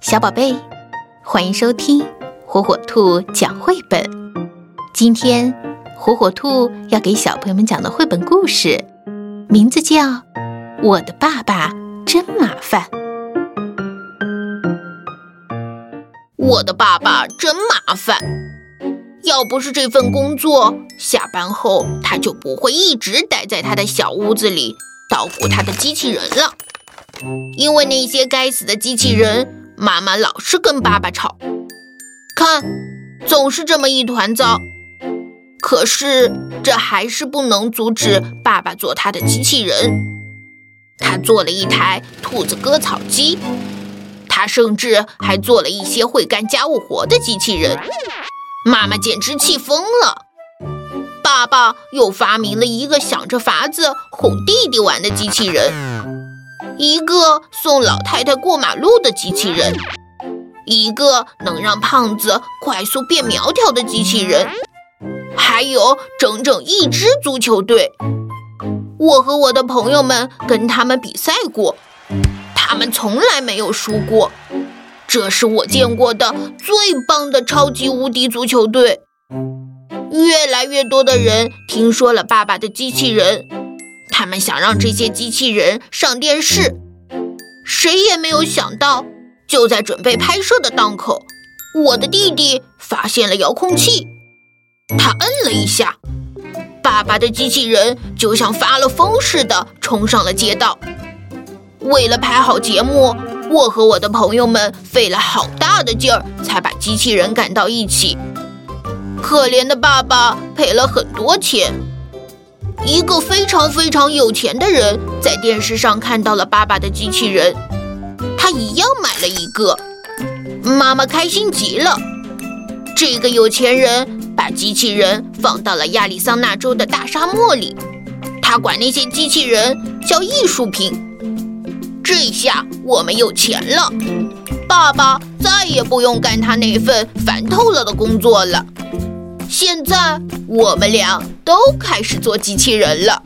小宝贝，欢迎收听火火兔讲绘本。今天，火火兔要给小朋友们讲的绘本故事，名字叫《我的爸爸真麻烦》。我的爸爸真麻烦，要不是这份工作，下班后他就不会一直待在他的小屋子里捣鼓他的机器人了。因为那些该死的机器人，妈妈老是跟爸爸吵，看，总是这么一团糟。可是这还是不能阻止爸爸做他的机器人。他做了一台兔子割草机，他甚至还做了一些会干家务活的机器人。妈妈简直气疯了。爸爸又发明了一个想着法子哄弟弟玩的机器人。一个送老太太过马路的机器人，一个能让胖子快速变苗条的机器人，还有整整一支足球队。我和我的朋友们跟他们比赛过，他们从来没有输过。这是我见过的最棒的超级无敌足球队。越来越多的人听说了爸爸的机器人。他们想让这些机器人上电视，谁也没有想到，就在准备拍摄的当口，我的弟弟发现了遥控器，他摁了一下，爸爸的机器人就像发了疯似的冲上了街道。为了拍好节目，我和我的朋友们费了好大的劲儿才把机器人赶到一起。可怜的爸爸赔了很多钱。一个非常非常有钱的人在电视上看到了爸爸的机器人，他一样买了一个。妈妈开心极了。这个有钱人把机器人放到了亚利桑那州的大沙漠里，他管那些机器人叫艺术品。这下我们有钱了，爸爸再也不用干他那份烦透了的工作了。现在我们俩都开始做机器人了。